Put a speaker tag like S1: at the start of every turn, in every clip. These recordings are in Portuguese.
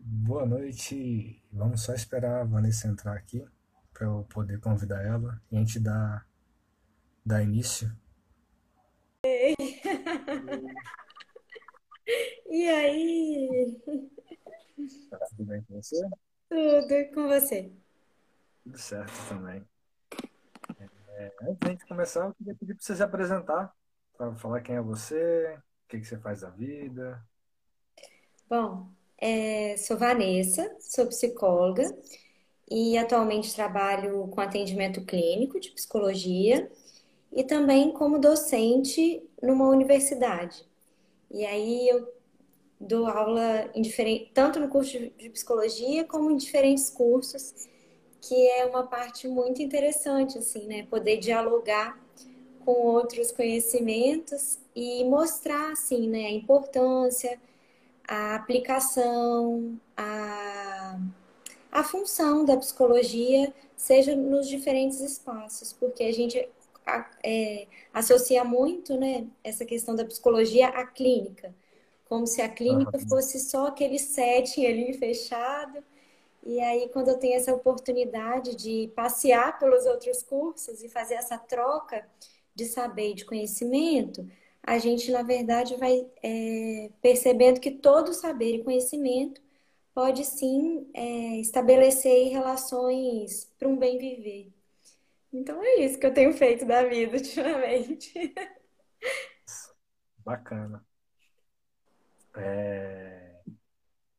S1: Boa noite. Vamos só esperar a Vanessa entrar aqui para eu poder convidar ela e a gente dar, dar início.
S2: Ei. E aí?
S1: Tá tudo bem com você?
S2: Tudo com você?
S1: Tudo certo também. É, antes da gente começar, eu queria pedir para você se apresentar, para falar quem é você, o que, que você faz da vida.
S2: Bom, é, sou Vanessa, sou psicóloga e atualmente trabalho com atendimento clínico de psicologia e também como docente numa universidade. E aí eu dou aula em tanto no curso de psicologia como em diferentes cursos, que é uma parte muito interessante, assim, né? Poder dialogar com outros conhecimentos e mostrar, assim, né, a importância, a aplicação, a, a função da psicologia, seja nos diferentes espaços, porque a gente é, associa muito, né, essa questão da psicologia à clínica como se a clínica fosse só aquele setting ali fechado. E aí, quando eu tenho essa oportunidade de passear pelos outros cursos e fazer essa troca de saber e de conhecimento, a gente, na verdade, vai é, percebendo que todo saber e conhecimento pode sim é, estabelecer relações para um bem viver. Então é isso que eu tenho feito da vida ultimamente.
S1: Bacana. É...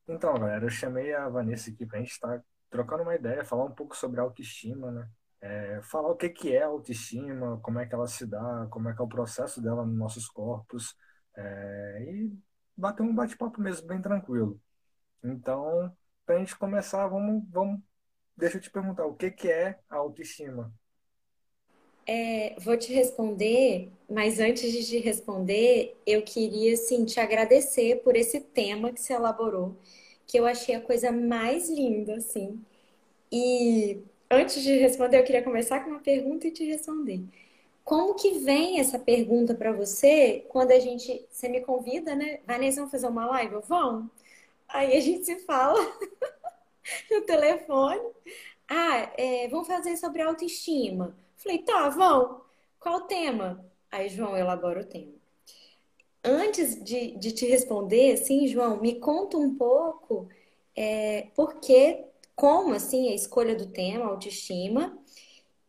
S1: Então, galera, eu chamei a Vanessa aqui para a gente estar tá trocando uma ideia, falar um pouco sobre autoestima, né? É, falar o que, que é autoestima, como é que ela se dá, como é que é o processo dela nos nossos corpos, é, e bater um bate-papo mesmo, bem tranquilo. Então, para a gente começar, vamos, vamos, deixa eu te perguntar, o que, que é a autoestima?
S2: É, vou te responder, mas antes de te responder, eu queria assim, te agradecer por esse tema que você elaborou, que eu achei a coisa mais linda, assim. E antes de responder, eu queria começar com uma pergunta e te responder. Como que vem essa pergunta para você quando a gente, você me convida, né? Vanessa, vamos fazer uma live? Vamos. Aí a gente se fala no telefone. Ah, é, vamos fazer sobre autoestima. Falei, tá, vão. Qual o tema? Aí João elabora o tema. Antes de, de te responder, sim, João, me conta um pouco é, por que, como assim a escolha do tema, autoestima,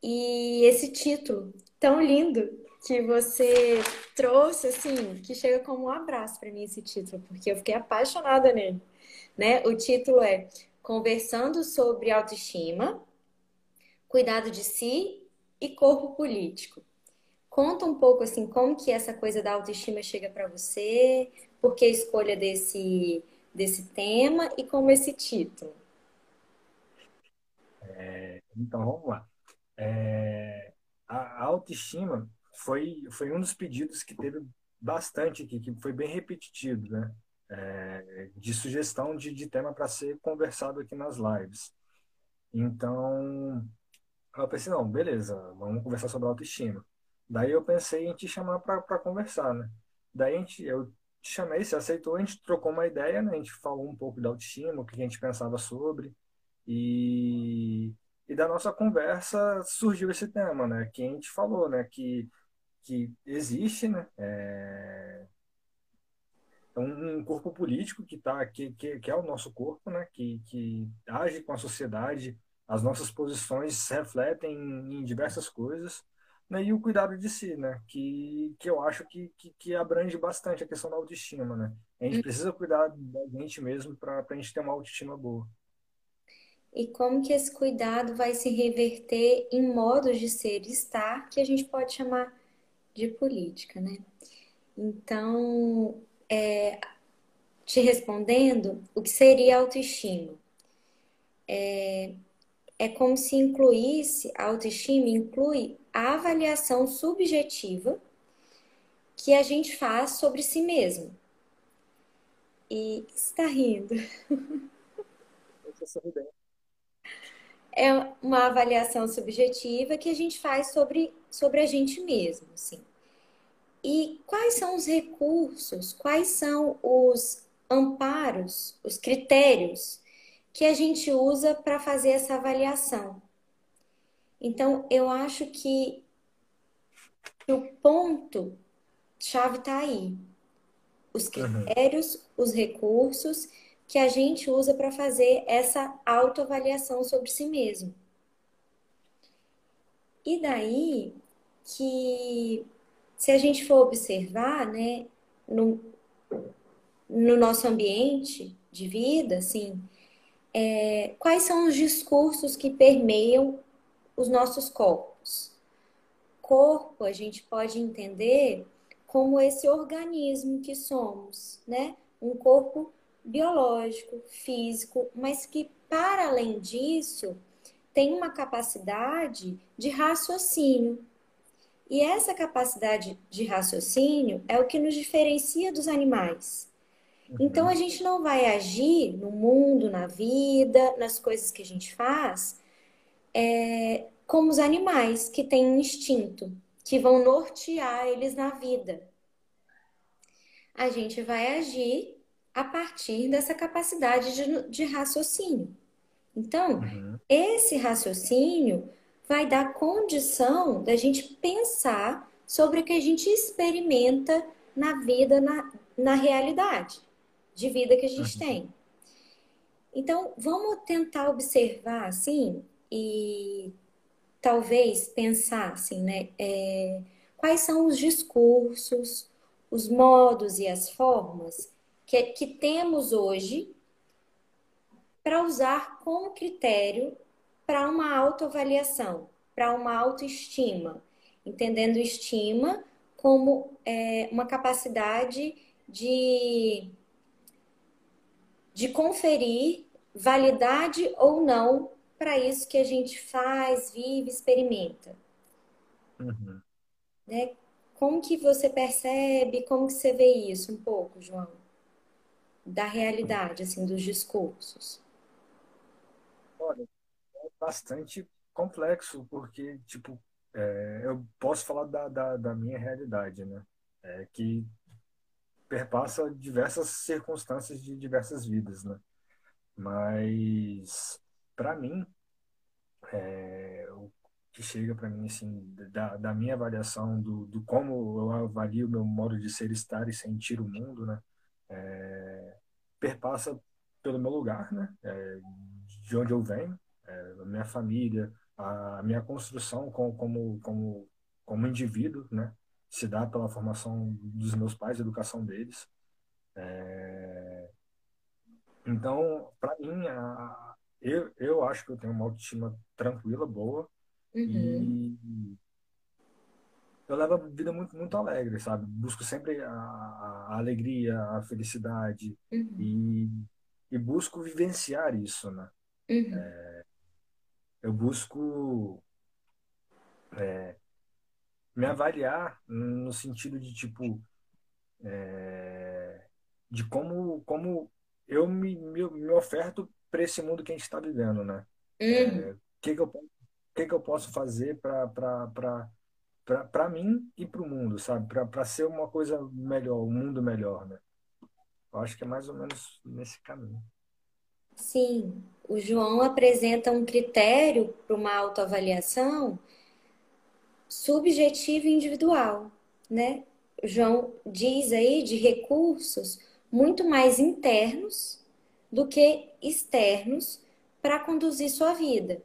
S2: e esse título tão lindo que você trouxe, assim, que chega como um abraço para mim esse título, porque eu fiquei apaixonada nele. Né? O título é Conversando sobre autoestima, cuidado de si e corpo político. Conta um pouco assim como que essa coisa da autoestima chega para você, por que a escolha desse desse tema e como esse título.
S1: É, então vamos lá. É, a, autoestima foi foi um dos pedidos que teve bastante aqui, que foi bem repetitivo, né? É, de sugestão de, de tema para ser conversado aqui nas lives. Então, eu pensei, não, beleza, vamos conversar sobre autoestima. Daí eu pensei em te chamar para conversar, né? Daí a gente, eu te chamei, você aceitou, a gente trocou uma ideia, né? A gente falou um pouco da autoestima, o que a gente pensava sobre. E, e da nossa conversa surgiu esse tema, né? Que a gente falou, né? Que, que existe, né? É, um, um corpo político que tá que, que, que é o nosso corpo, né? Que, que age com a sociedade as nossas posições refletem em diversas coisas, né? e o cuidado de si, né? que, que eu acho que, que, que abrange bastante a questão da autoestima. Né? A gente precisa cuidar da gente mesmo para a gente ter uma autoestima boa.
S2: E como que esse cuidado vai se reverter em modos de ser e estar que a gente pode chamar de política, né? Então, é, te respondendo, o que seria autoestima? É, é como se incluísse, a autoestima inclui a avaliação subjetiva que a gente faz sobre si mesmo. E está rindo. é uma avaliação subjetiva que a gente faz sobre, sobre a gente mesmo, assim. E quais são os recursos, quais são os amparos, os critérios que a gente usa para fazer essa avaliação? Então, eu acho que o ponto chave está aí. Os critérios, uhum. os recursos que a gente usa para fazer essa autoavaliação sobre si mesmo. E daí que, se a gente for observar, né, no, no nosso ambiente de vida, assim, é, quais são os discursos que permeiam os nossos corpos? Corpo, a gente pode entender como esse organismo que somos, né? Um corpo biológico, físico, mas que, para além disso, tem uma capacidade de raciocínio. E essa capacidade de raciocínio é o que nos diferencia dos animais. Uhum. Então, a gente não vai agir no mundo, na vida, nas coisas que a gente faz, é, como os animais, que têm um instinto, que vão nortear eles na vida. A gente vai agir a partir dessa capacidade de, de raciocínio. Então, uhum. esse raciocínio vai dar condição da gente pensar sobre o que a gente experimenta na vida, na, na realidade de vida que a gente uhum. tem. Então, vamos tentar observar assim e talvez pensar assim, né? É, quais são os discursos, os modos e as formas que, que temos hoje para usar como critério para uma autoavaliação, para uma autoestima, entendendo estima como é, uma capacidade de, de conferir validade ou não para isso que a gente faz, vive, experimenta. Uhum. Né? Como que você percebe, como que você vê isso um pouco, João? da realidade, assim, dos discursos?
S1: Olha, é bastante complexo, porque, tipo, é, eu posso falar da, da, da, minha realidade, né? É, que perpassa diversas circunstâncias de diversas vidas, né? Mas, para mim, é, o que chega para mim, assim, da, da minha avaliação do, do como eu avalio meu modo de ser, estar e sentir o mundo, né? é, perpassa pelo meu lugar, né? É, de onde eu venho, é, a minha família, a minha construção como, como, como, como indivíduo, né? Se dá pela formação dos meus pais, educação deles. É, então, para mim, a, eu, eu acho que eu tenho uma autoestima tranquila, boa, uhum. e eu levo a vida muito, muito alegre, sabe? Busco sempre a, a alegria, a felicidade uhum. e, e busco vivenciar isso, né? Uhum. É, eu busco é, me avaliar no sentido de, tipo, é, de como, como eu me, me, me oferto para esse mundo que a gente está vivendo, né? É, uhum. O que, que, eu, que, que eu posso fazer para para mim e para o mundo, sabe? Para ser uma coisa melhor, um mundo melhor, né? Eu acho que é mais ou menos nesse caminho.
S2: Sim, o João apresenta um critério para uma autoavaliação subjetivo e individual, né? O João diz aí de recursos muito mais internos do que externos para conduzir sua vida.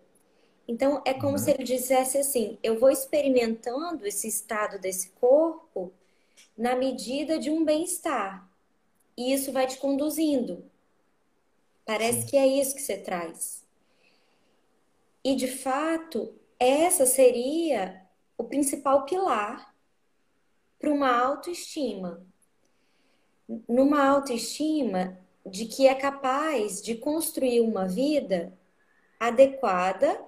S2: Então, é como uhum. se ele dissesse assim: eu vou experimentando esse estado desse corpo na medida de um bem-estar. E isso vai te conduzindo. Parece Sim. que é isso que você traz. E, de fato, essa seria o principal pilar para uma autoestima. Numa autoestima de que é capaz de construir uma vida adequada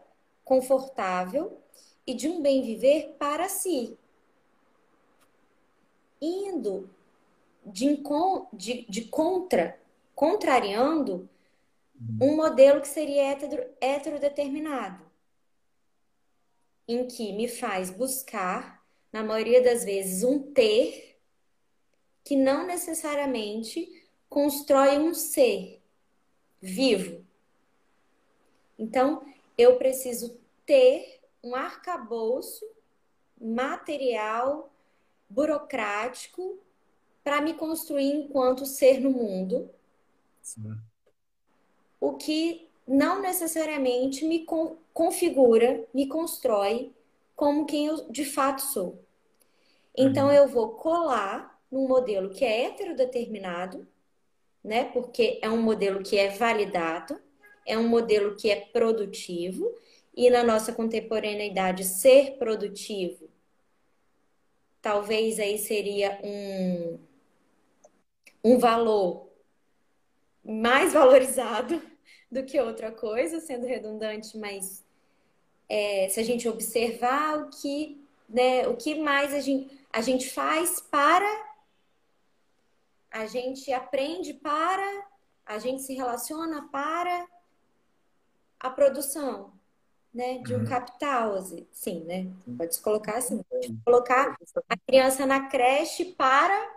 S2: confortável e de um bem viver para si. Indo de, de, de contra, contrariando um modelo que seria hetero, heterodeterminado, em que me faz buscar, na maioria das vezes, um ter que não necessariamente constrói um ser vivo. Então, eu preciso ter um arcabouço material, burocrático, para me construir enquanto ser no mundo. Sim. O que não necessariamente me configura, me constrói como quem eu de fato sou. Então uhum. eu vou colar num modelo que é heterodeterminado, né? Porque é um modelo que é validado, é um modelo que é produtivo, e na nossa contemporaneidade ser produtivo talvez aí seria um, um valor mais valorizado do que outra coisa, sendo redundante, mas é, se a gente observar o que, né, o que mais a gente, a gente faz para, a gente aprende para, a gente se relaciona para a produção, né, de um uhum. capital, sim, né? Pode se colocar assim, pode colocar a criança na creche para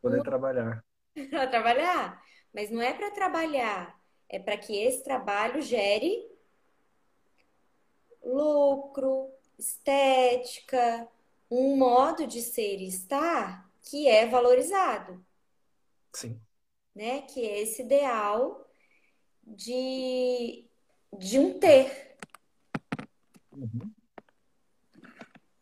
S1: poder trabalhar.
S2: para trabalhar, mas não é para trabalhar, é para que esse trabalho gere lucro, estética, um modo de ser e estar que é valorizado.
S1: Sim.
S2: Né? Que é esse ideal de, de um ter. Uhum.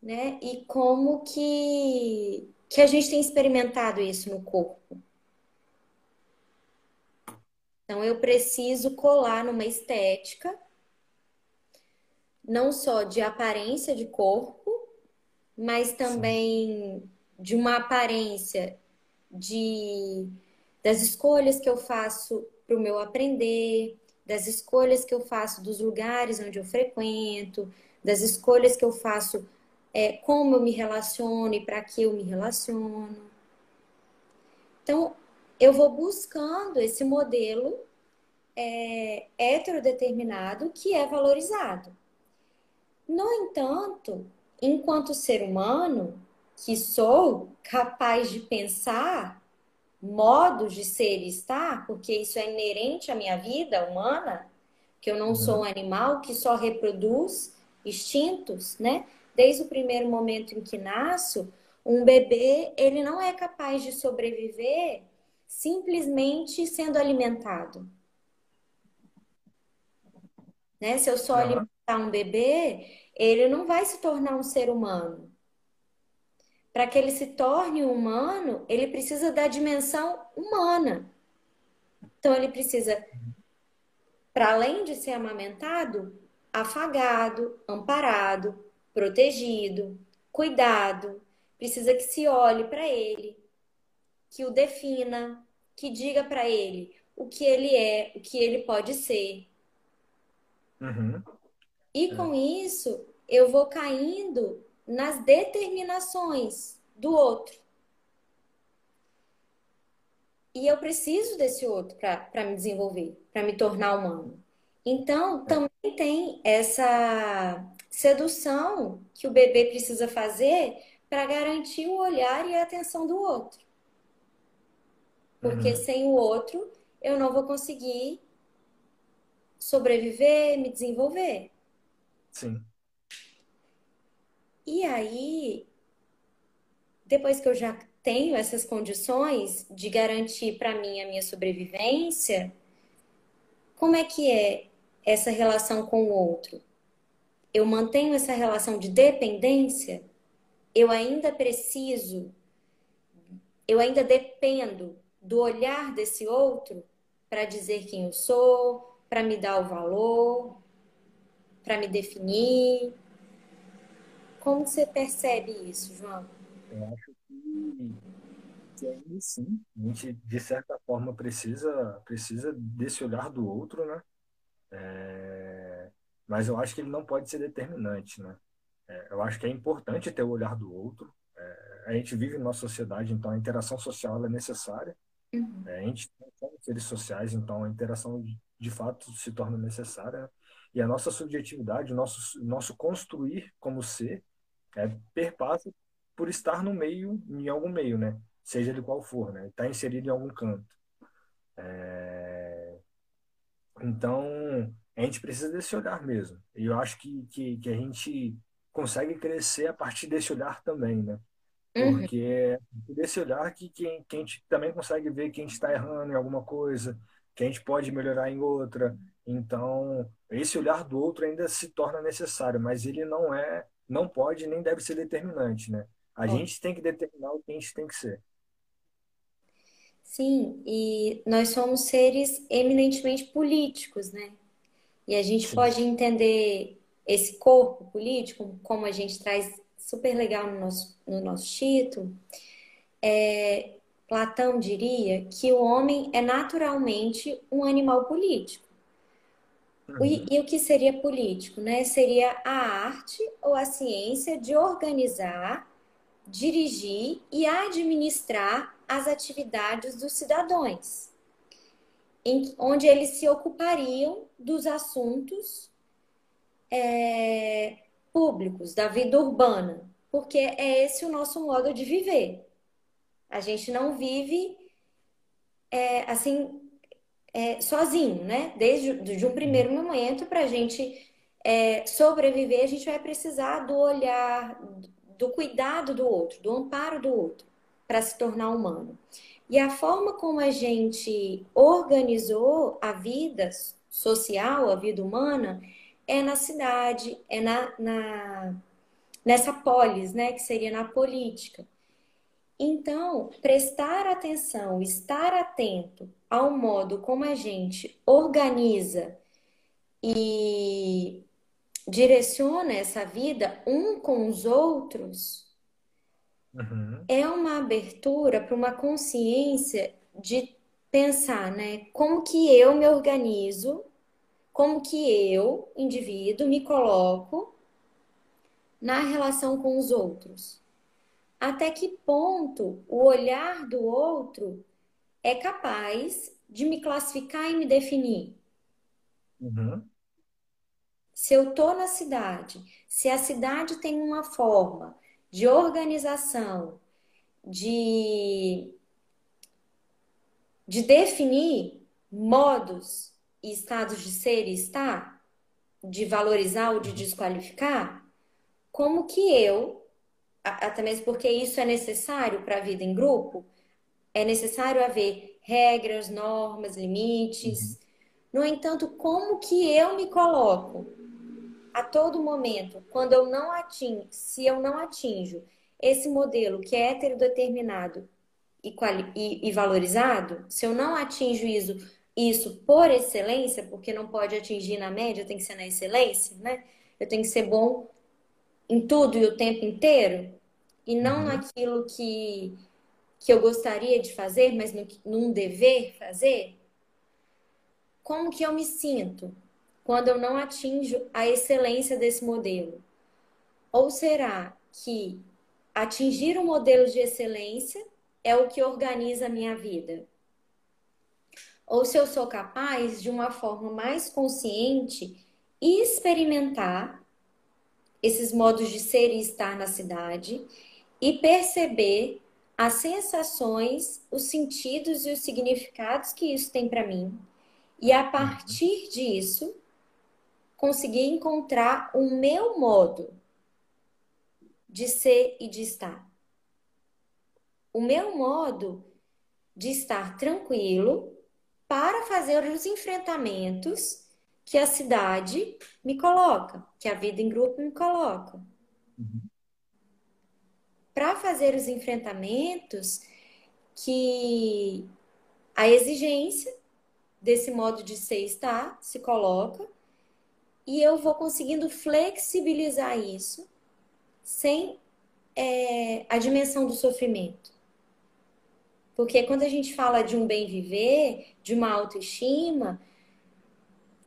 S2: Né? E como que, que a gente tem experimentado isso no corpo? Então, eu preciso colar numa estética, não só de aparência de corpo, mas também Sim. de uma aparência de das escolhas que eu faço para o meu aprender, das escolhas que eu faço dos lugares onde eu frequento, das escolhas que eu faço, é, como eu me relaciono e para que eu me relaciono. Então, eu vou buscando esse modelo é, heterodeterminado que é valorizado. No entanto, enquanto ser humano, que sou capaz de pensar modos de ser e estar, porque isso é inerente à minha vida humana, que eu não uhum. sou um animal que só reproduz extintos, né? Desde o primeiro momento em que nasço, um bebê, ele não é capaz de sobreviver simplesmente sendo alimentado. Né? Se eu só alimentar um bebê, ele não vai se tornar um ser humano. Para que ele se torne humano, ele precisa da dimensão humana. Então, ele precisa, para além de ser amamentado, afagado, amparado, protegido, cuidado. Precisa que se olhe para ele, que o defina, que diga para ele o que ele é, o que ele pode ser.
S1: Uhum.
S2: E com é. isso, eu vou caindo nas determinações do outro. E eu preciso desse outro para me desenvolver, para me tornar humano. Então, é. também tem essa sedução que o bebê precisa fazer para garantir o olhar e a atenção do outro. Porque uhum. sem o outro, eu não vou conseguir sobreviver, me desenvolver.
S1: Sim.
S2: E aí, depois que eu já tenho essas condições de garantir para mim a minha sobrevivência, como é que é essa relação com o outro? Eu mantenho essa relação de dependência? Eu ainda preciso, eu ainda dependo do olhar desse outro para dizer quem eu sou, para me dar o valor, para me definir. Como você percebe isso, João?
S1: Eu acho que, ainda sim, a gente de certa forma precisa precisa desse olhar do outro, né? É, mas eu acho que ele não pode ser determinante, né? É, eu acho que é importante ter o olhar do outro. É, a gente vive numa sociedade, então a interação social é necessária. Uhum. É, a gente somos seres sociais, então a interação de fato se torna necessária. E a nossa subjetividade, o nosso, nosso construir como ser, é, perpassa por estar no meio, em algum meio, né? Seja ele qual for, né? Está inserido em algum canto. É... Então, a gente precisa desse olhar mesmo. E eu acho que, que, que, a gente consegue crescer a partir desse olhar também, né? Uhum. Porque é desse olhar que, a gente também consegue ver que a gente está errando em alguma coisa, que a gente pode melhorar em outra. Então, esse olhar do outro ainda se torna necessário, mas ele não é, não pode nem deve ser determinante, né? A gente tem que determinar o que a gente tem que ser.
S2: Sim, e nós somos seres eminentemente políticos, né? E a gente Sim. pode entender esse corpo político, como a gente traz super legal no nosso, no nosso título. É, Platão diria que o homem é naturalmente um animal político. Uhum. E, e, o que seria político? Né? Seria a arte ou a ciência de organizar, dirigir e administrar as atividades dos cidadãos, em, onde eles se ocupariam dos assuntos é, públicos, da vida urbana, porque é esse o nosso modo de viver. A gente não vive é, assim é, sozinho, né? Desde de um primeiro momento para a gente é, sobreviver, a gente vai precisar do olhar, do cuidado do outro, do amparo do outro, para se tornar humano. E a forma como a gente organizou a vida social, a vida humana, é na cidade, é na, na nessa polis, né, que seria na política. Então, prestar atenção, estar atento ao modo como a gente organiza e direciona essa vida um com os outros uhum. é uma abertura para uma consciência de pensar, né? Como que eu me organizo, como que eu, indivíduo, me coloco na relação com os outros até que ponto o olhar do outro é capaz de me classificar e me definir. Uhum. Se eu estou na cidade, se a cidade tem uma forma de organização, de, de definir modos e estados de ser e estar, de valorizar ou de desqualificar, como que eu até mesmo porque isso é necessário para a vida em grupo, é necessário haver regras, normas, limites. Uhum. No entanto, como que eu me coloco a todo momento, quando eu não atingo, se eu não atinjo esse modelo que é heterodeterminado e, e, e valorizado, se eu não atinjo isso, isso por excelência, porque não pode atingir na média, tem que ser na excelência, né? Eu tenho que ser bom em tudo e o tempo inteiro e não uhum. naquilo que, que eu gostaria de fazer, mas no, num dever fazer? Como que eu me sinto quando eu não atinjo a excelência desse modelo? Ou será que atingir um modelo de excelência é o que organiza a minha vida? Ou se eu sou capaz, de uma forma mais consciente, experimentar esses modos de ser e estar na cidade e perceber as sensações, os sentidos e os significados que isso tem para mim. E a partir disso, conseguir encontrar o meu modo de ser e de estar. O meu modo de estar tranquilo para fazer os enfrentamentos que a cidade me coloca, que a vida em grupo me coloca. Uhum para fazer os enfrentamentos que a exigência desse modo de ser está se coloca e eu vou conseguindo flexibilizar isso sem é, a dimensão do sofrimento. Porque quando a gente fala de um bem viver, de uma autoestima,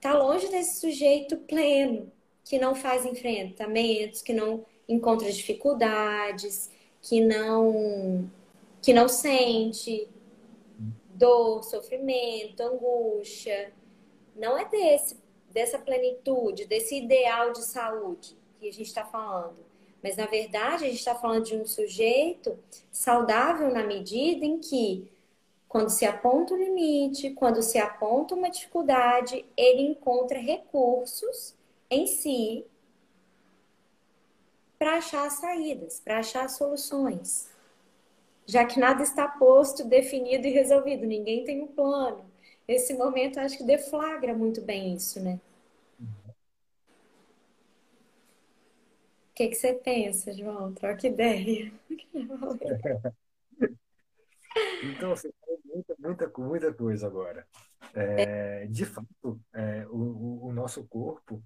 S2: tá longe desse sujeito pleno que não faz enfrentamentos, que não encontra dificuldades, que não que não sente dor, sofrimento, angústia, não é desse, dessa plenitude, desse ideal de saúde que a gente está falando. Mas, na verdade, a gente está falando de um sujeito saudável na medida em que, quando se aponta o limite, quando se aponta uma dificuldade, ele encontra recursos em si para achar saídas, para achar soluções. Já que nada está posto, definido e resolvido, ninguém tem um plano. Esse momento acho que deflagra muito bem isso, né? Que, que você pensa, João? Troca ideia.
S1: Então, você falou muita, muita, muita coisa agora. É, de fato, é, o, o, nosso corpo,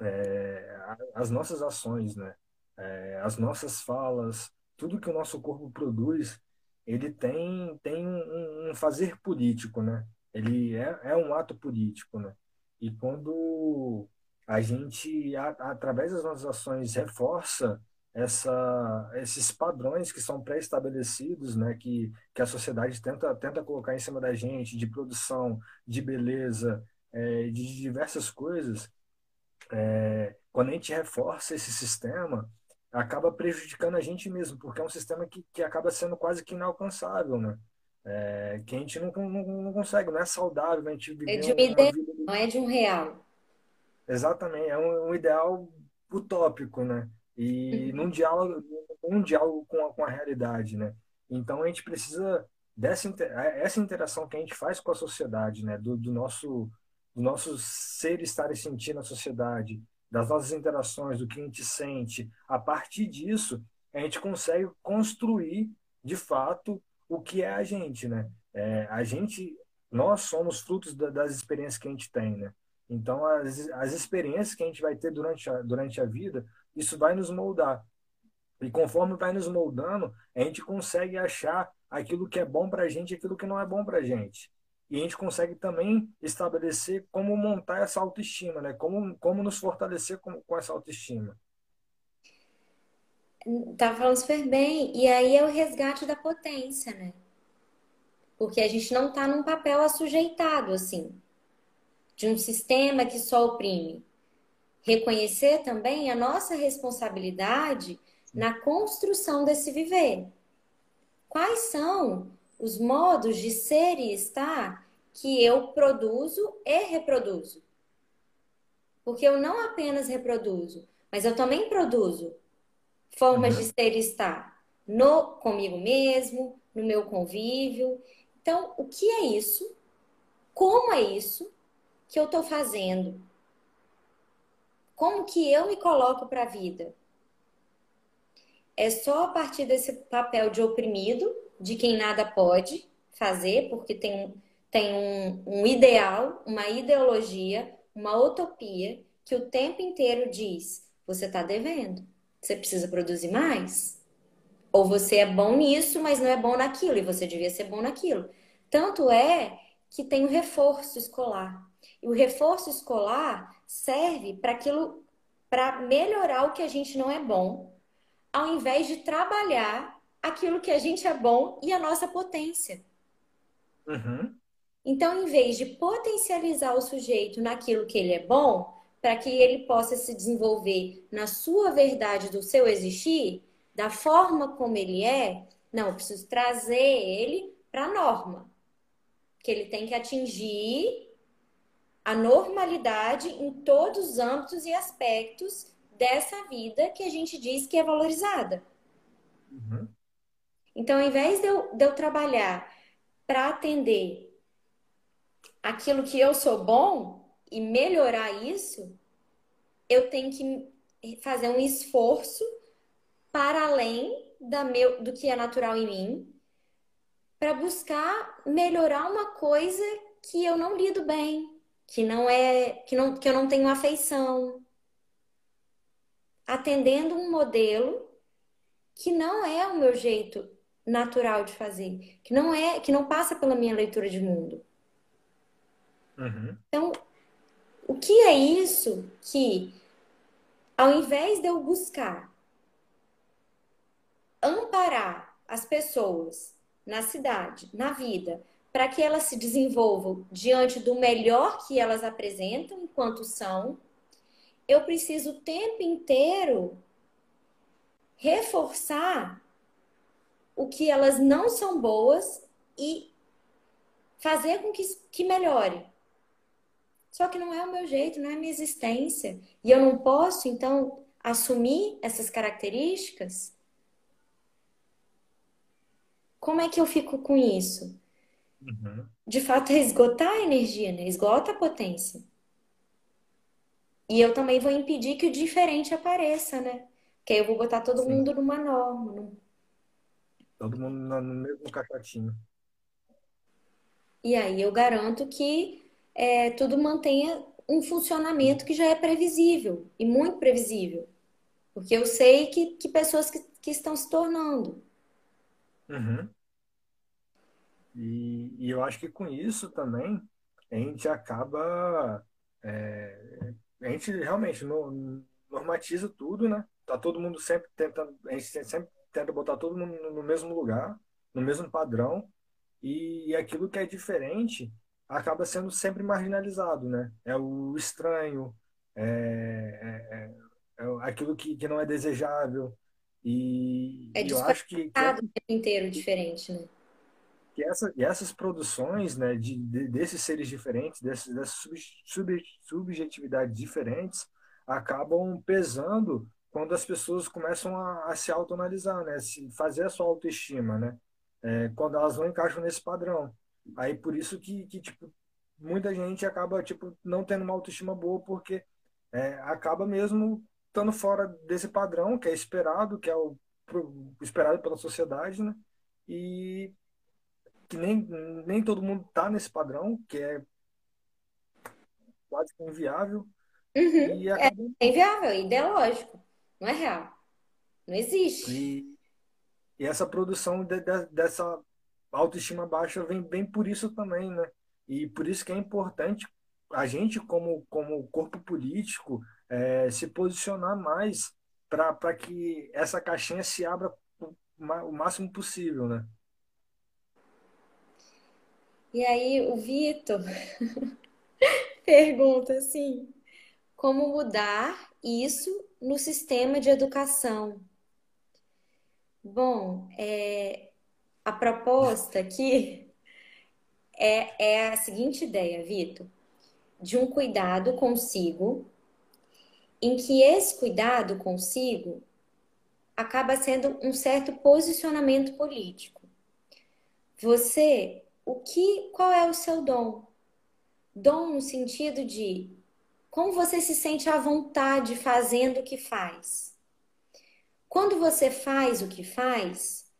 S1: é, as nossas ações, né? É, as nossas falas, tudo que o nosso corpo produz, ele tem, tem um, um fazer político, né? Ele é, é um ato político, né? E quando a gente, a, através das nossas ações, reforça essa, esses padrões que são pré-estabelecidos, né, que, que a sociedade tenta, tenta colocar em cima da gente, de produção, de beleza, é, de diversas coisas, é, quando a gente reforça esse sistema, acaba prejudicando a gente mesmo, porque é um sistema que, que acaba sendo quase que inalcançável, né? É, que a gente não, não, não, consegue, não é saudável a gente viver
S2: é de uma ideia, vida... não é de um real.
S1: Exatamente, é um, um ideal utópico, né? E uhum. num diálogo, num diálogo com a, com a realidade, né? Então a gente precisa dessa é, essa interação que a gente faz com a sociedade, né? Do, do nosso do nosso ser estar e sentir na sociedade, das nossas interações, do que a gente sente. A partir disso, a gente consegue construir, de fato, o que é a gente, né? É, a gente, nós somos frutos da, das experiências que a gente tem, né? Então, as, as experiências que a gente vai ter durante a, durante a vida, isso vai nos moldar. E conforme vai nos moldando, a gente consegue achar aquilo que é bom para a gente e aquilo que não é bom para a gente. E a gente consegue também estabelecer como montar essa autoestima, né? Como, como nos fortalecer com, com essa autoestima.
S2: Tá falando super bem. E aí é o resgate da potência, né? Porque a gente não tá num papel assujeitado, assim, de um sistema que só oprime. Reconhecer também a nossa responsabilidade na construção desse viver. Quais são os modos de ser e estar que eu produzo e reproduzo? Porque eu não apenas reproduzo, mas eu também produzo formas uhum. de ser e estar no comigo mesmo, no meu convívio. Então, o que é isso? Como é isso que eu estou fazendo? Como que eu me coloco para a vida? É só a partir desse papel de oprimido, de quem nada pode fazer, porque tem, tem um, um ideal, uma ideologia, uma utopia que o tempo inteiro diz: você está devendo. Você precisa produzir mais? Ou você é bom nisso, mas não é bom naquilo, e você devia ser bom naquilo. Tanto é que tem o reforço escolar. E o reforço escolar serve para aquilo, para melhorar o que a gente não é bom, ao invés de trabalhar aquilo que a gente é bom e a nossa potência.
S1: Uhum.
S2: Então, em vez de potencializar o sujeito naquilo que ele é bom, para que ele possa se desenvolver na sua verdade do seu existir, da forma como ele é, não, eu preciso trazer ele para a norma. Que ele tem que atingir a normalidade em todos os âmbitos e aspectos dessa vida que a gente diz que é valorizada.
S1: Uhum.
S2: Então, ao invés de eu, de eu trabalhar para atender aquilo que eu sou bom, e melhorar isso, eu tenho que fazer um esforço para além da meu, do que é natural em mim, para buscar melhorar uma coisa que eu não lido bem, que não é, que não, que eu não tenho afeição, atendendo um modelo que não é o meu jeito natural de fazer, que não é, que não passa pela minha leitura de mundo.
S1: Uhum.
S2: Então, o que é isso que, ao invés de eu buscar amparar as pessoas na cidade, na vida, para que elas se desenvolvam diante do melhor que elas apresentam enquanto são, eu preciso o tempo inteiro reforçar o que elas não são boas e fazer com que, que melhore. Só que não é o meu jeito, não é a minha existência. E eu não posso, então, assumir essas características? Como é que eu fico com isso?
S1: Uhum.
S2: De fato, é esgotar a energia, né? Esgota a potência. E eu também vou impedir que o diferente apareça, né? Que aí eu vou botar todo
S1: Sim.
S2: mundo numa norma. num-
S1: Todo mundo no no mesmo caixotinho.
S2: E aí eu garanto que é, tudo mantenha um funcionamento que já é previsível e muito previsível. Porque eu sei que, que pessoas que, que estão se tornando.
S1: Uhum. E, e eu acho que com isso também a gente acaba. é, a gente realmente no- normatiza tudo, né? Tá todo mundo sempre tentando. A gente sempre tenta botar todo mundo no mesmo lugar, no mesmo padrão, e, aquilo que é diferente acaba sendo sempre marginalizado, né? É o estranho, é, é- é- é aquilo que, que não é desejável. E,
S2: É
S1: e eu acho que,
S2: despertado o tempo inteiro diferente, né?
S1: Que essa, e essas produções, né, de, de- desses seres diferentes, desses, dessas sub, sub- subjetividades diferentes, acabam pesando quando as pessoas começam a, a se autoanalisar, né, se fazer a sua autoestima, né, é, quando elas não encaixam nesse padrão. Aí por isso que, que tipo, muita gente acaba tipo não tendo uma autoestima boa porque é, acaba mesmo estando fora desse padrão que é esperado, que é o pro- esperado pela sociedade, né? E que nem, nem todo mundo tá nesse padrão, que é quase que inviável,
S2: Uhum.
S1: e acaba,
S2: É inviável, é ideológico, não é real. Não existe.
S1: e, e essa produção de- de- dessa autoestima baixa vem bem por isso também, né? E por isso que é importante a gente, como, como corpo político, é, se posicionar mais para que essa caixinha se abra o máximo possível, né?
S2: E aí o Vitor pergunta assim: como mudar isso no sistema de educação? Bom, é, a proposta aqui é, é a seguinte ideia, Vitor, de um cuidado consigo, em que esse cuidado consigo acaba sendo um certo posicionamento político. Você, o que, qual é o seu dom? Dom no sentido de como você se sente à vontade fazendo o que faz. Quando você faz o que faz,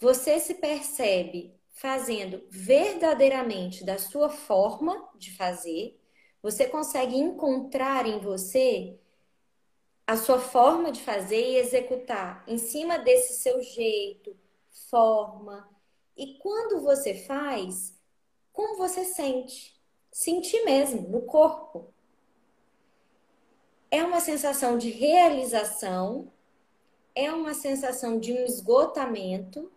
S2: você se percebe fazendo verdadeiramente da sua forma de fazer, você consegue encontrar em você a sua forma de fazer e executar em cima desse seu jeito, forma. E quando você faz, como você sente? Sentir mesmo, no corpo. É uma sensação de realização, é uma sensação de um esgotamento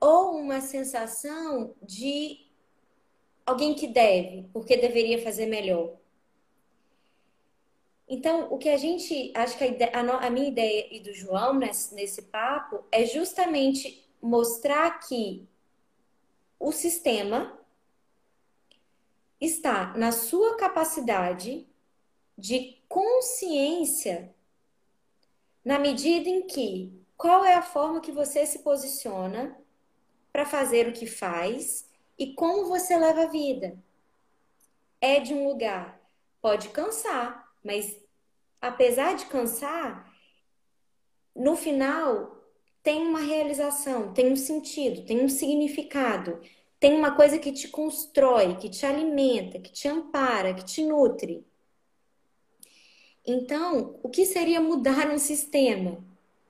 S2: ou uma sensação de alguém que deve, porque deveria fazer melhor. Então, o que a gente, acho que a, ide- a a minha ideia e do João nesse, nesse papo é justamente mostrar que o sistema está na sua capacidade de consciência na medida em que qual é a forma que você se posiciona para fazer o que faz e como você leva a vida. É de um lugar, pode cansar, mas apesar de cansar, no final tem uma realização, tem um sentido, tem um significado, tem uma coisa que te constrói, que te alimenta, que te ampara, que te nutre. Então, o que seria mudar um sistema?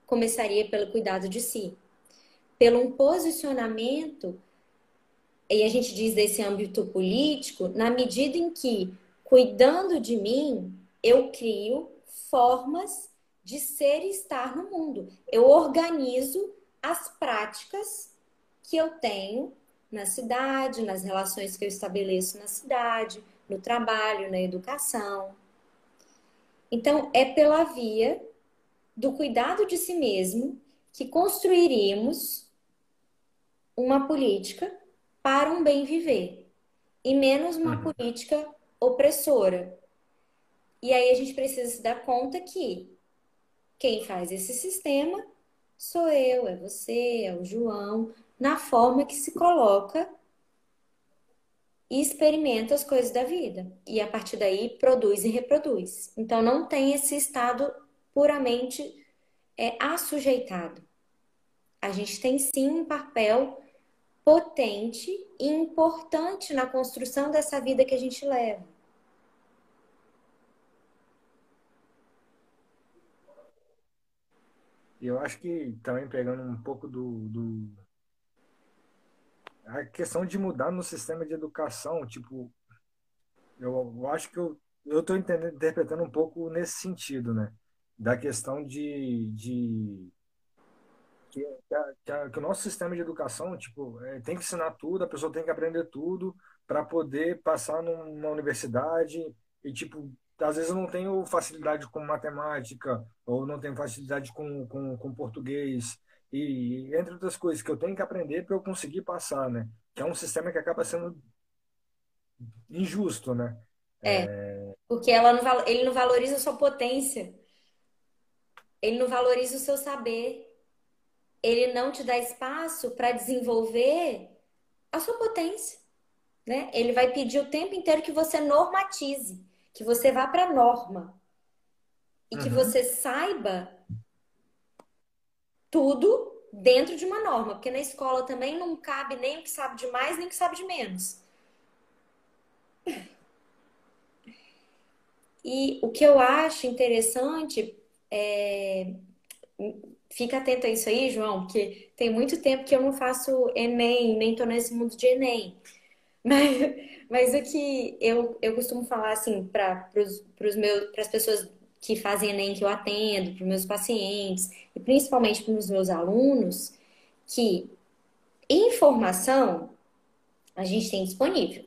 S2: Começaria pelo cuidado de si, pelo um posicionamento, e a gente diz desse âmbito político, na medida em que, cuidando de mim, eu crio formas de ser e estar no mundo. Eu organizo as práticas que eu tenho na cidade, nas relações que eu estabeleço na cidade, no trabalho, na educação. Então, é pela via do cuidado de si mesmo que construiríamos uma política para um bem viver e menos uma uhum. política opressora. E aí a gente precisa se dar conta que quem faz esse sistema sou eu, é você, é o João, na forma que se coloca e experimenta as coisas da vida. E a partir daí produz e reproduz. Então não tem esse estado puramente é, assujeitado. A gente tem sim um papel potente e importante na construção dessa vida que a gente leva.
S1: Eu acho que também pegando um pouco do, do a questão de mudar no sistema de educação, tipo, eu, eu acho que eu eu estou interpretando um pouco nesse sentido, né? Da questão de, de que, que, que, o nosso sistema de educação, tipo, é, tem que ensinar tudo, a pessoa tem que aprender tudo para poder passar numa universidade e, tipo, às vezes eu não tenho facilidade com matemática ou não tenho facilidade com, com, com português e entre outras coisas que eu tenho que aprender para eu conseguir passar, né? Que é um sistema que acaba sendo injusto, né?
S2: É, é... porque ela não, ele não valoriza a sua potência, ele não valoriza o seu saber, ele não te dá espaço para desenvolver a sua potência, né? Ele vai pedir o tempo inteiro que você normatize, que você vá para a norma e que uhum. você saiba tudo dentro de uma norma, porque na escola também não cabe nem o que sabe de mais, nem o que sabe de menos. E o que eu acho interessante é. Fica atento a isso aí, João, porque tem muito tempo que eu não faço Enem, nem tô nesse mundo de Enem. Mas, mas o que eu, eu costumo falar assim para as pessoas que fazem Enem que eu atendo, para os meus pacientes e principalmente para os meus alunos, que informação a gente tem disponível.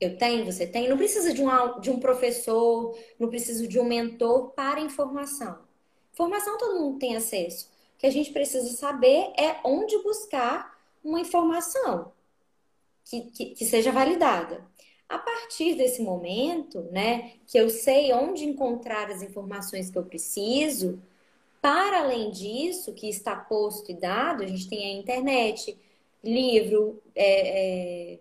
S2: Eu tenho, você tem. Não precisa de um, de um professor, não precisa de um mentor para informação. Informação todo mundo tem acesso. O que a gente precisa saber é onde buscar uma informação que, que, que seja validada. A partir desse momento, né, que eu sei onde encontrar as informações que eu preciso, para além disso, que está posto e dado, a gente tem a internet, livro, é, é...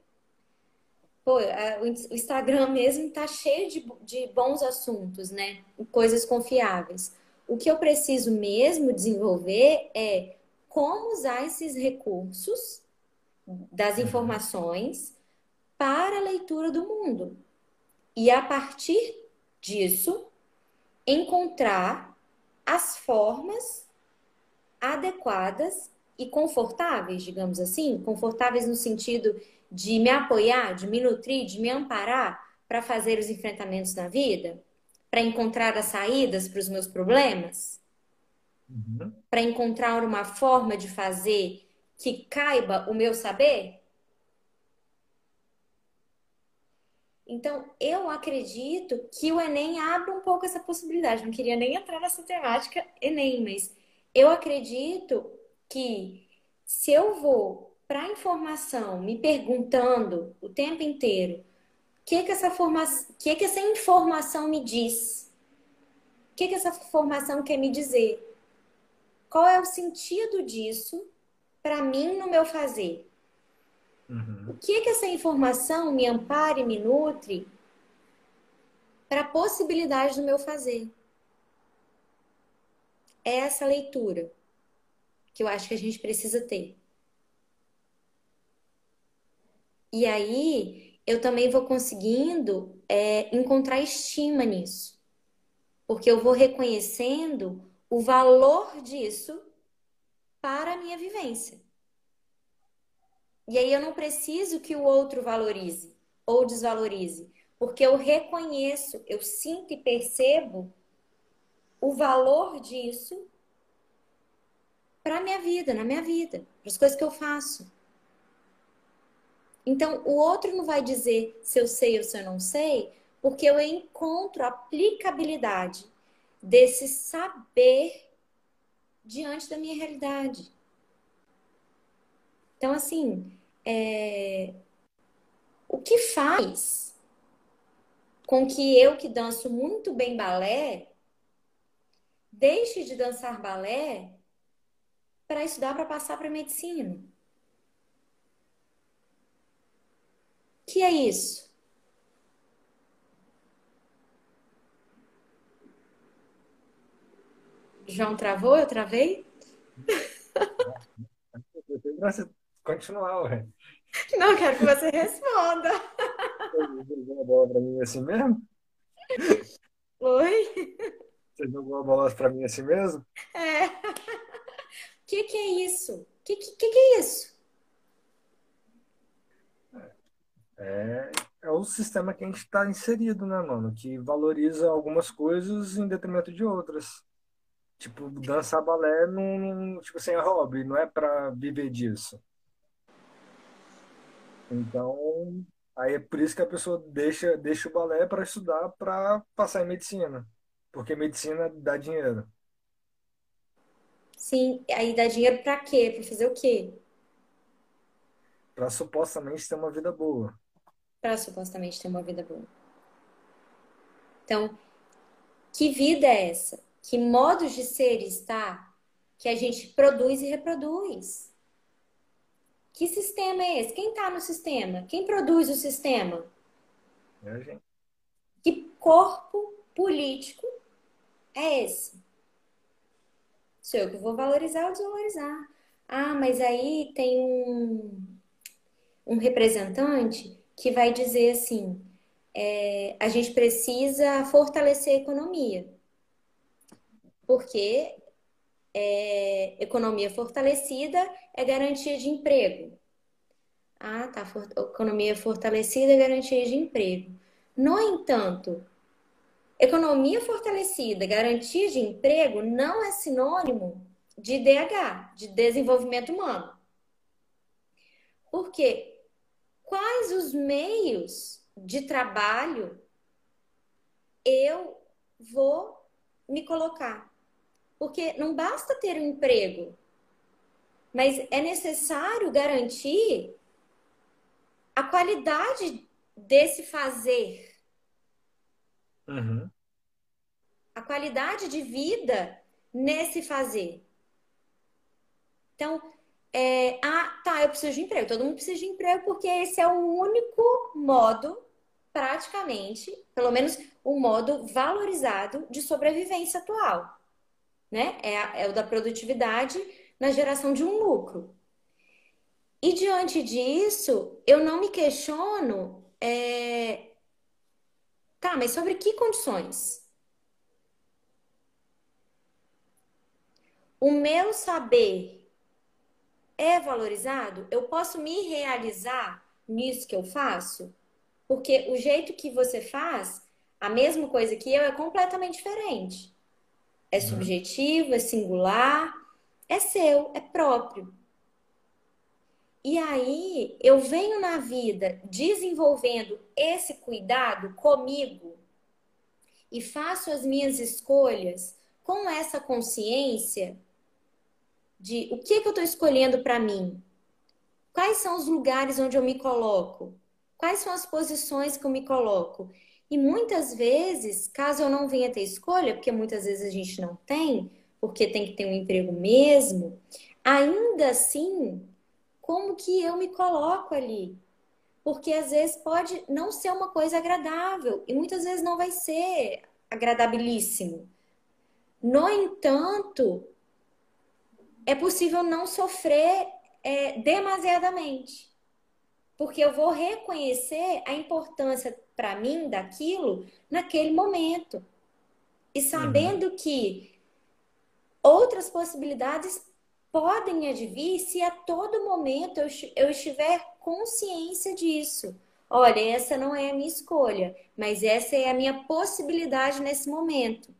S2: Pô, o Instagram mesmo está cheio de, de bons assuntos, né? Coisas confiáveis. O que eu preciso mesmo desenvolver é como usar esses recursos das uhum. informações para a leitura do mundo. E a partir disso, encontrar as formas adequadas e confortáveis, digamos assim, confortáveis no sentido de me apoiar, de me nutrir, de me amparar para fazer os enfrentamentos na vida, para encontrar as saídas para os meus problemas, uhum. para encontrar uma forma de fazer que caiba o meu saber? Então, eu acredito que o Enem abre um pouco essa possibilidade. Não queria nem entrar nessa temática Enem, mas eu acredito que se eu vou para a informação me perguntando o tempo inteiro o que que essa formação, que que essa informação me diz? O que que essa formação quer me dizer? Qual é o sentido disso para mim no meu fazer? Uhum. O que é que essa informação me ampara e me nutre para a possibilidade do meu fazer? É essa leitura que eu acho que a gente precisa ter. E aí eu também vou conseguindo é, encontrar estima nisso. Porque eu vou reconhecendo o valor disso para a minha vivência. E aí eu não preciso que o outro valorize ou desvalorize, porque eu reconheço, eu sinto e percebo o valor disso para a minha vida, na minha vida, para as coisas que eu faço. Então, o outro não vai dizer se eu sei ou se eu não sei, porque eu encontro aplicabilidade desse saber diante da minha realidade. Então, assim, é... o que faz com que eu, que danço muito bem balé, deixe de dançar balé para estudar para passar para medicina? que é isso? João travou? Eu travei?
S1: Você continuar, ué.
S2: Não, quero que você responda.
S1: Você jogou a bola pra mim assim mesmo?
S2: Oi?
S1: Você jogou a bola pra mim assim mesmo?
S2: É. O que, que é isso? O que, que, que é isso?
S1: É, é o sistema que a gente está inserido, né, mano? Que valoriza algumas coisas em detrimento de outras. Tipo, dançar balé não, não- tipo assim, é hobby, não é para viver disso. Então, aí é por isso que a pessoa deixa, deixa o balé para estudar para passar em medicina. Porque medicina dá dinheiro.
S2: Sim, aí dá dinheiro pra quê? Pra fazer o quê?
S1: Para supostamente ter uma vida boa.
S2: Pra supostamente ter uma vida boa. Então, que vida é essa? Que modos de ser e estar que a gente produz e reproduz? Que sistema é esse? Quem está no sistema? Quem produz o sistema?
S1: Né, gente?
S2: Que corpo político é esse? Sou eu que vou valorizar ou desvalorizar. Ah, mas aí tem um, um representante que vai dizer assim: é, a gente precisa fortalecer a economia, porque é, economia fortalecida é garantia de emprego. Ah, tá. For, economia fortalecida é garantia de emprego. No entanto, economia fortalecida, garantia de emprego, não é sinônimo de DH, de desenvolvimento humano. Porque quais os meios de trabalho eu vou me colocar? Porque não basta ter um emprego, mas é necessário garantir a qualidade desse fazer,
S1: Uhum.
S2: a qualidade de vida nesse fazer. Então, é, ah, tá, eu preciso de emprego. Todo mundo precisa de emprego porque esse é o único modo, praticamente, pelo menos o modo valorizado de sobrevivência atual, né? É, é o da produtividade na geração de um lucro. E diante disso, eu não me questiono, é, tá, mas sobre que condições? O meu saber é valorizado? Eu posso me realizar nisso que eu faço? Porque o jeito que você faz, a mesma coisa que eu, é completamente diferente. É
S1: Uhum.
S2: subjetivo, é singular, é seu, é próprio. E aí eu venho na vida desenvolvendo esse cuidado comigo e faço as minhas escolhas com essa consciência de o que que eu estou escolhendo para mim. Quais são os lugares onde eu me coloco? Quais são as posições que eu me coloco? E muitas vezes, caso eu não venha ter escolha, porque muitas vezes a gente não tem, porque tem que ter um emprego mesmo, ainda assim, como que eu me coloco ali? Porque às vezes pode não ser uma coisa agradável e muitas vezes não vai ser agradabilíssimo. No entanto, é possível não sofrer é, demasiadamente, porque eu vou reconhecer a importância para mim daquilo naquele momento e
S1: Uhum.
S2: sabendo que outras possibilidades podem advir se a todo momento eu, eu estiver consciência disso. Olha, essa não é a minha escolha, mas essa é a minha possibilidade nesse momento.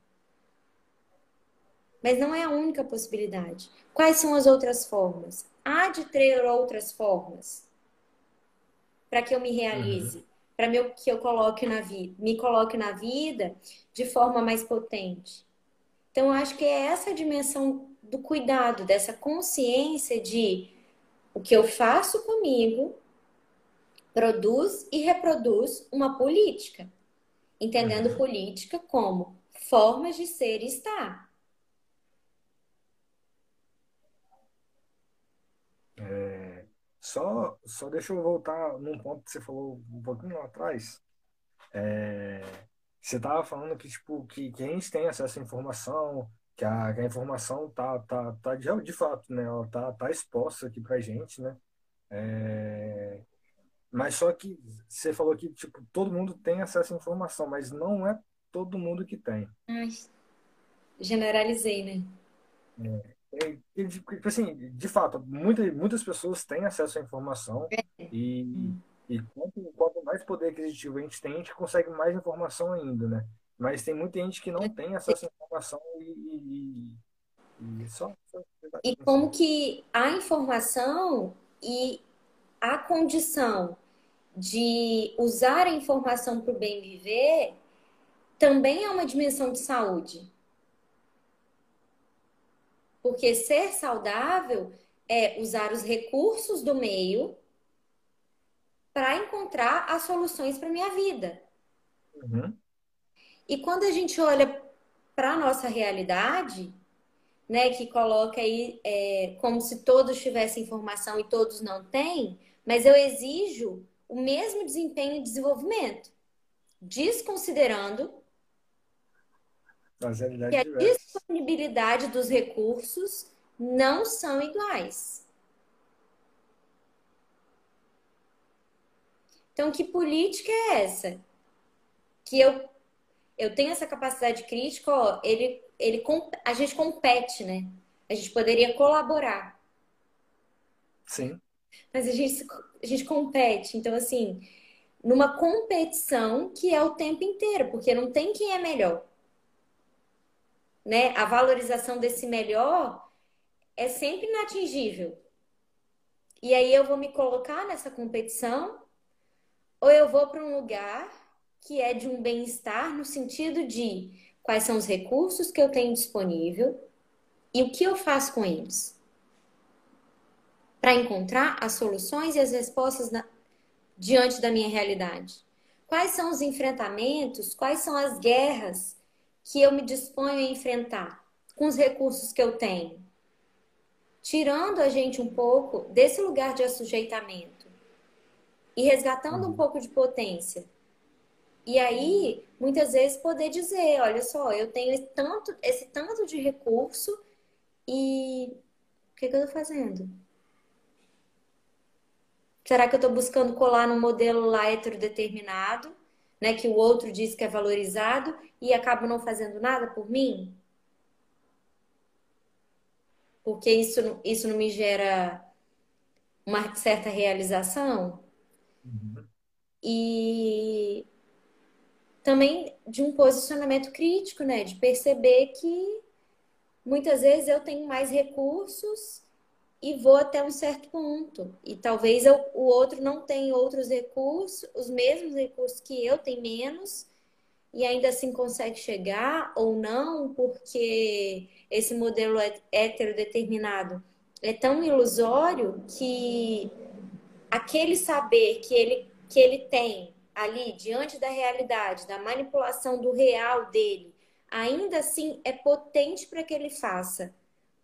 S2: Mas não é a única possibilidade. Quais são as outras formas? Há de ter outras formas. Para que eu me realize, uhum. para que eu coloque na vida, me coloque na vida de forma mais potente. Então, eu acho que é essa dimensão do cuidado, dessa consciência de o que eu faço comigo produz e reproduz uma política, entendendo uhum. política como formas de ser e estar.
S1: É, só, só deixa eu voltar num ponto que você falou um pouquinho lá atrás. É, você estava falando que, tipo, que, que a gente tem acesso à informação, que a, que a informação tá, tá, tá de, de fato, né? Ela tá, tá exposta aqui pra gente, né? É, mas só que você falou que, tipo, todo mundo tem acesso à informação, mas não é todo mundo que tem.
S2: Ai, generalizei, né?
S1: É. É, tipo assim, de fato, muitas, muitas pessoas têm acesso à informação é. e, e quanto, quanto mais poder aquisitivo a gente tem, a gente consegue mais informação ainda, né? Mas tem muita gente que não tem acesso à informação e, e, e só, só...
S2: E como que a informação e a condição de usar a informação para o bem viver também é uma dimensão de saúde. Porque ser saudável é usar os recursos do meio para encontrar as soluções para minha vida. Uhum. E quando a gente olha para a nossa realidade, né, que coloca aí é, como se todos tivessem informação e todos não têm, mas eu exijo o mesmo desempenho e desenvolvimento, desconsiderando que a disponibilidade dos recursos não são iguais. Então, que política é essa? Que eu, eu tenho essa capacidade crítica, ó, ele, ele, a gente compete, né? A gente poderia colaborar.
S1: Sim.
S2: Mas a gente, a gente compete. Então, assim, numa competição que é o tempo inteiro, porque não tem quem é melhor né? A valorização desse melhor é sempre inatingível. E aí eu vou me colocar nessa competição ou eu vou para um lugar que é de um bem-estar no sentido de quais são os recursos que eu tenho disponível e o que eu faço com eles para encontrar as soluções e as respostas na... diante da minha realidade. Quais são os enfrentamentos, quais são as guerras que eu me disponho a enfrentar com os recursos que eu tenho? Tirando a gente um pouco desse lugar de assujeitamento e resgatando um uhum. pouco de potência. E aí, muitas vezes, poder dizer: olha só, eu tenho esse tanto, esse tanto de recurso e o que, que eu estou fazendo? Será que eu estou buscando colar num modelo lá heterodeterminado? né, que o outro diz que é valorizado e acabo não fazendo nada por mim? Porque isso, isso não me gera uma certa realização? Uhum. E também de um posicionamento crítico, né? De perceber que muitas vezes eu tenho mais recursos e vou até um certo ponto. E talvez eu, o outro não tenha outros recursos, os mesmos recursos que eu, tem menos, e ainda assim consegue chegar ou não, porque esse modelo heterodeterminado é tão ilusório que aquele saber que ele, que ele tem ali diante da realidade, da manipulação do real dele, ainda assim é potente para que ele faça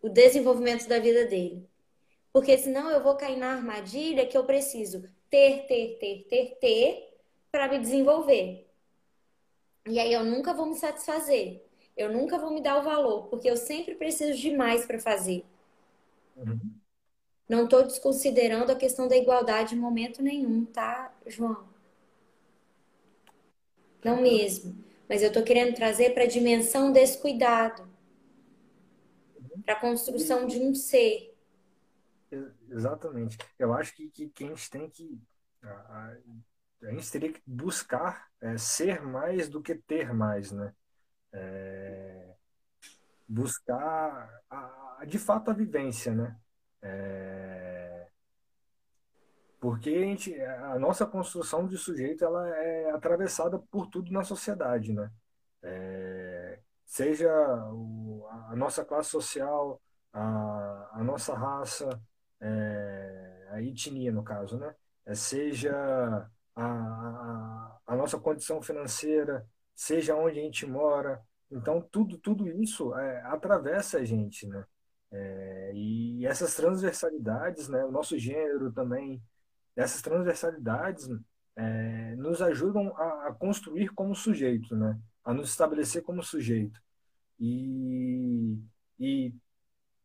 S2: o desenvolvimento da vida dele. Porque senão eu vou cair na armadilha que eu preciso ter, ter, ter, ter, ter para me desenvolver. E aí eu nunca vou me satisfazer. Eu nunca vou me dar o valor, porque eu sempre preciso de mais para fazer. Uhum. Não estou desconsiderando a questão da igualdade em momento nenhum, tá, João? Não mesmo. Mas eu estou querendo trazer para a dimensão desse cuidado, para a construção de um ser
S1: Exatamente. Eu acho que, que, que a gente tem que. A, a gente teria que buscar é, ser mais do que ter mais, né? É, buscar, a, de fato, a vivência, né? É, Porque a, gente, a nossa construção de sujeito ela é atravessada por tudo na sociedade, né? É, seja o, a nossa classe social, a, a nossa raça, é, a etnia, no caso, né? É, seja a, a, nossa condição financeira, seja onde a gente mora. Então, tudo, tudo isso é, atravessa a gente, né? É, e essas transversalidades, né? O nosso gênero também, essas transversalidades é, nos ajudam a, a, construir como sujeito, né? A nos estabelecer como sujeito. E, e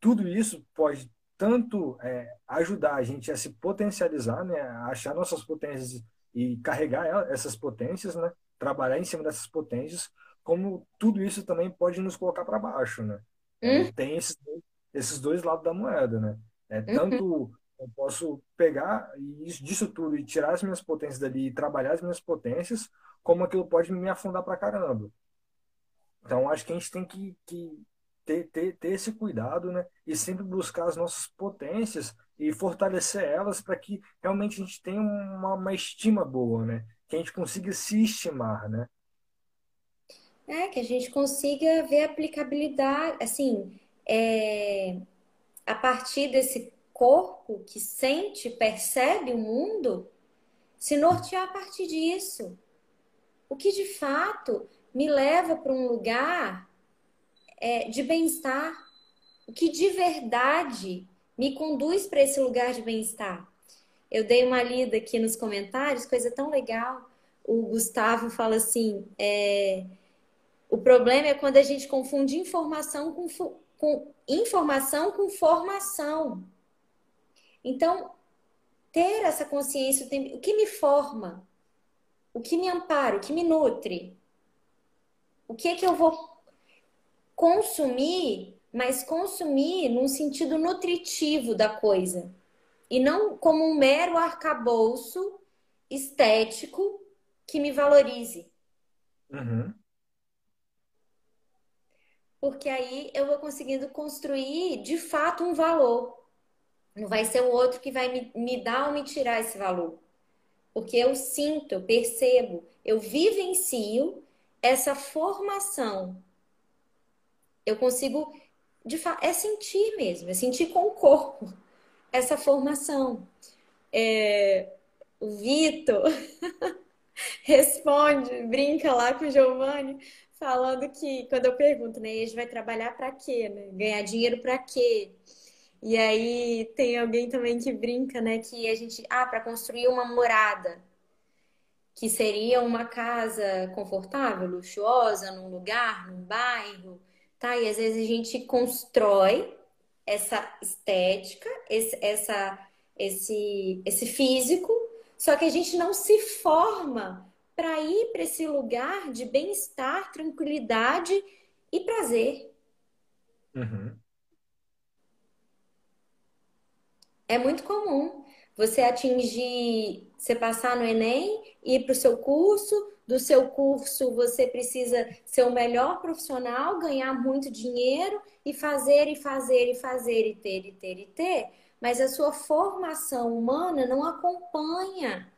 S1: tudo isso pode tanto é, ajudar a gente a se potencializar, né? A achar nossas potências e carregar essas potências, né? Trabalhar em cima dessas potências, como tudo isso também pode nos colocar para baixo, né? Hum? Tem esses, esses dois lados da moeda, né? É uhum. tanto eu posso pegar disso tudo e tirar as minhas potências dali e trabalhar as minhas potências, como aquilo pode me afundar para caramba. Então, acho que a gente tem que, que ter, ter, ter esse cuidado, né? E sempre buscar as nossas potências e fortalecer elas para que realmente a gente tenha uma, uma estima boa, né? Que a gente consiga se estimar, né?
S2: É, que a gente consiga ver aplicabilidade, assim, é, a partir desse corpo que sente, percebe o mundo, se nortear a partir disso. O que de fato me leva para um lugar é, de bem-estar, o que de verdade me conduz para esse lugar de bem-estar. Eu dei uma lida aqui nos comentários, coisa tão legal. O Gustavo fala assim: é, o problema é quando a gente confunde informação com, com informação com formação. Então, ter essa consciência, o que me forma, o que me ampara, o que me nutre, o que é que eu vou consumir, mas consumir num sentido nutritivo da coisa e não como um mero arcabouço estético que me valorize.
S1: Uhum.
S2: Porque aí eu vou conseguindo construir de fato um valor. Não vai ser o outro que vai me, me dar ou me tirar esse valor. Porque eu sinto, eu percebo, eu vivencio essa formação. Eu consigo, de é sentir mesmo, é sentir com o corpo essa formação. É, o Vitor responde, brinca lá com o Giovanni, falando que quando eu pergunto, né, gente vai trabalhar para quê, né? Ganhar dinheiro para quê? E aí tem alguém também que brinca, né, que a gente, ah, para construir uma morada, que seria uma casa confortável, luxuosa, num lugar, num bairro, tá? E às vezes a gente constrói essa estética, esse, essa, esse, esse físico, só que a gente não se forma para ir para esse lugar de bem-estar, tranquilidade e prazer.
S1: Uhum.
S2: É muito comum você atingir, você passar no Enem, ir para o seu curso, do seu curso você precisa ser o melhor profissional, ganhar muito dinheiro e fazer e fazer e fazer e ter e ter e ter, mas a sua formação humana não acompanha,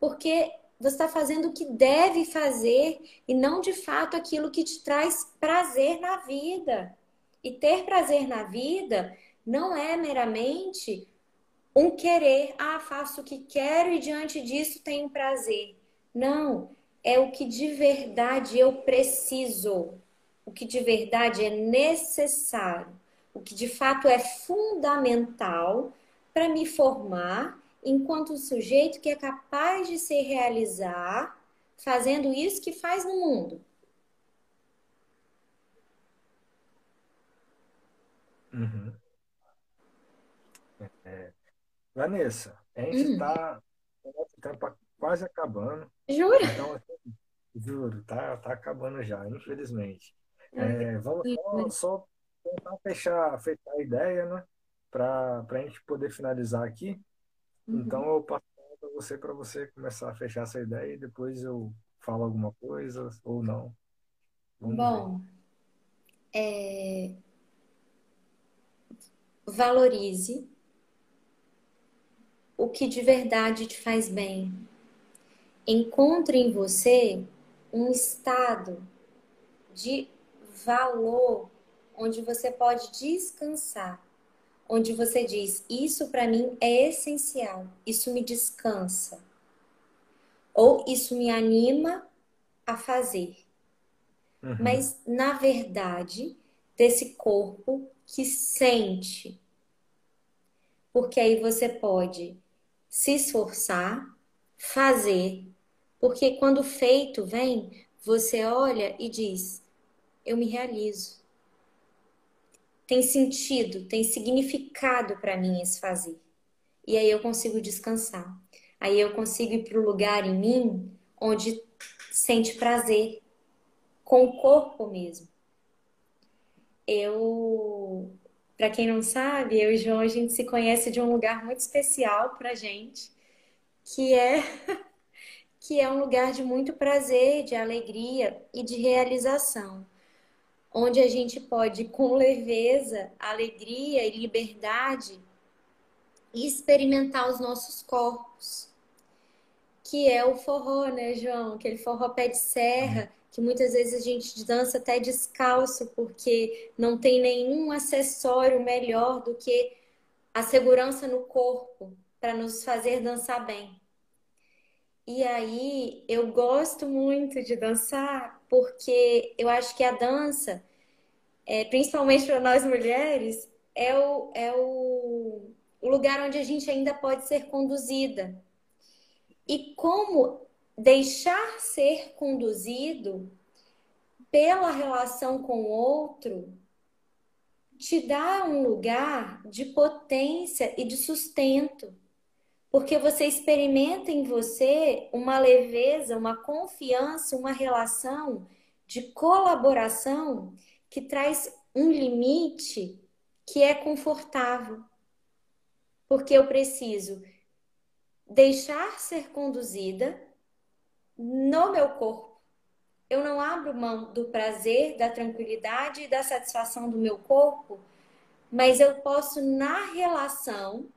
S2: porque você está fazendo o que deve fazer e não de fato aquilo que te traz prazer na vida. E ter prazer na vida não é meramente um querer, ah, faço o que quero e diante disso tenho prazer. Não, é o que de verdade eu preciso, o que de verdade é necessário, o que de fato é fundamental para me formar enquanto sujeito que é capaz de se realizar fazendo isso que faz no mundo.
S1: Uhum. É, Vanessa, a gente está hum. o tempo quase acabando.
S2: Jura?
S1: Então, assim, juro, tá, tá acabando já, infelizmente. É, vamos só, só, tentar fechar, fechar a ideia, né? Para a gente poder finalizar aqui. Uhum. Então, eu passo para você para você começar a fechar essa ideia e depois eu falo alguma coisa ou não.
S2: Vamos Bom, é... valorize o que de verdade te faz bem. Encontre em você um estado de valor onde você pode descansar, onde você diz: Isso para mim é essencial, isso me descansa, ou isso me anima a fazer. Uhum. Mas, na verdade, desse corpo que sente. Porque aí você pode se esforçar, fazer, porque quando o feito vem, você olha e diz: Eu me realizo. Tem sentido, tem significado para mim esse fazer. E aí eu consigo descansar. Aí eu consigo ir para o lugar em mim onde sente prazer, com o corpo mesmo. Eu, para quem não sabe, eu e João a gente se conhece de um lugar muito especial para gente, que é que é um lugar de muito prazer, de alegria e de realização, onde a gente pode com leveza, alegria e liberdade experimentar os nossos corpos, que é o forró, né, João? Aquele forró pé de serra que muitas vezes a gente dança até descalço, porque não tem nenhum acessório melhor do que a segurança no corpo para nos fazer dançar bem. E aí eu gosto muito de dançar porque eu acho que a dança, é, principalmente para nós mulheres, é, o, é o, o lugar onde a gente ainda pode ser conduzida. E como deixar ser conduzido pela relação com o outro te dá um lugar de potência e de sustento. Porque você experimenta em você uma leveza, uma confiança, uma relação de colaboração que traz um limite que é confortável. Porque eu preciso deixar ser conduzida no meu corpo. Eu não abro mão do prazer, da tranquilidade e da satisfação do meu corpo, mas eu posso, na relação,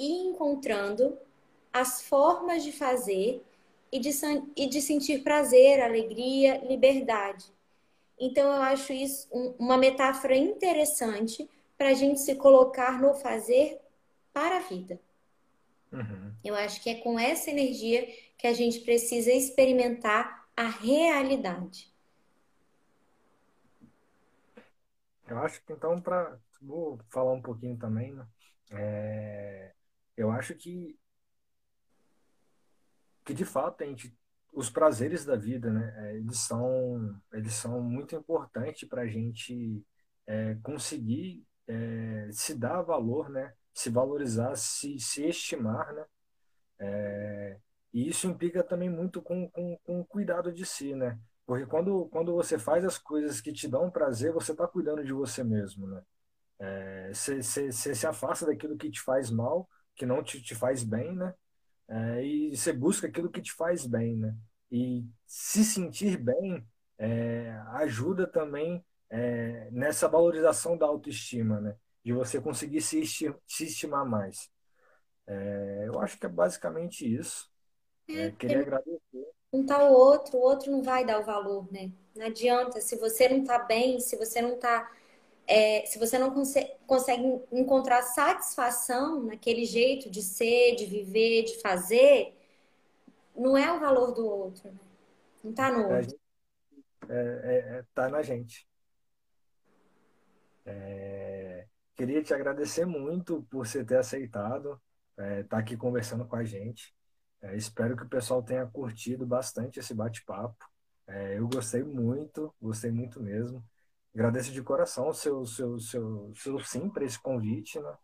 S2: ir encontrando as formas de fazer e de, e de sentir prazer, alegria, liberdade. Então, eu acho isso uma metáfora interessante para a gente se colocar no fazer para a vida. Uhum. Eu acho que é com essa energia que a gente precisa experimentar a realidade.
S1: Eu acho que então, para. Vou falar um pouquinho também, né? É, eu acho que, que de fato a gente, os prazeres da vida, né? É, eles são, eles são muito importantes para a gente é, conseguir é, se dar valor, né? Se valorizar, se, se estimar, né? É, e isso implica também muito com, com, com cuidado de si, né? Porque quando, quando você faz as coisas que te dão prazer, você está cuidando de você mesmo, né? Você é, se afasta daquilo que te faz mal, que não te, te faz bem, né? É, e você busca aquilo que te faz bem, né? E se sentir bem é, ajuda também é, nessa valorização da autoestima, né? De você conseguir se, se estimar mais. É, eu acho que é basicamente isso. É, é queria agradecer.
S2: Um tá o outro, o outro não vai dar o valor, né? Não adianta. Se você não tá bem, se você não tá. É, se você não consegue, consegue encontrar satisfação naquele jeito de ser, de viver, de fazer, não é o valor do outro, né? Não tá no é, outro.
S1: É, é, é, tá na gente. É, queria te agradecer muito por você ter aceitado estar é, tá aqui conversando com a gente. É, espero que o pessoal tenha curtido bastante esse bate-papo. É, eu gostei muito, gostei muito mesmo. Agradeço de coração o seu, seu, seu, seu sim para esse convite, né?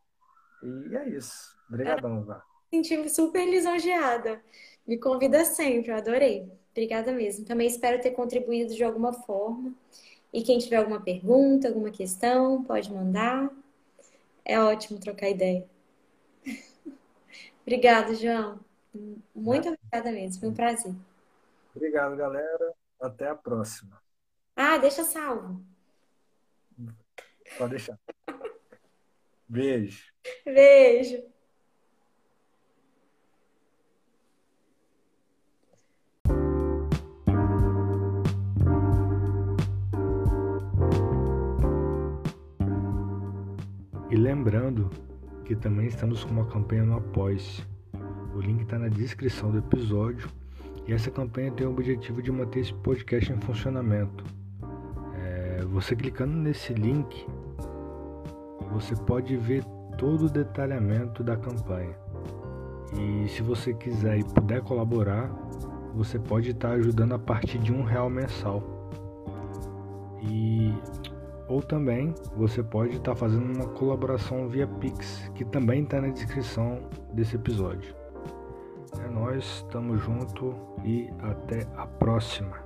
S1: E é isso. Obrigadão, Vá.
S2: Senti-me super lisonjeada. Me convida sempre, eu adorei. Obrigada mesmo. Também espero ter contribuído de alguma forma. E quem tiver alguma pergunta, alguma questão, pode mandar. É ótimo trocar ideia. Obrigada, João. Muito obrigada mesmo. Foi um prazer.
S1: Obrigado, galera. Até a próxima.
S2: Ah, deixa salvo.
S1: Pode deixar. Beijo.
S2: Beijo.
S1: E lembrando que também estamos com uma campanha no Após. O link está na descrição do episódio. E essa campanha tem o objetivo de manter esse podcast em funcionamento. É, você clicando nesse link, você pode ver todo o detalhamento da campanha. E se você quiser e puder colaborar, você pode estar ajudando a partir de um real mensal. E ou também você pode estar fazendo uma colaboração via Pix, que também está na descrição desse episódio. É nós, estamos junto e até a próxima.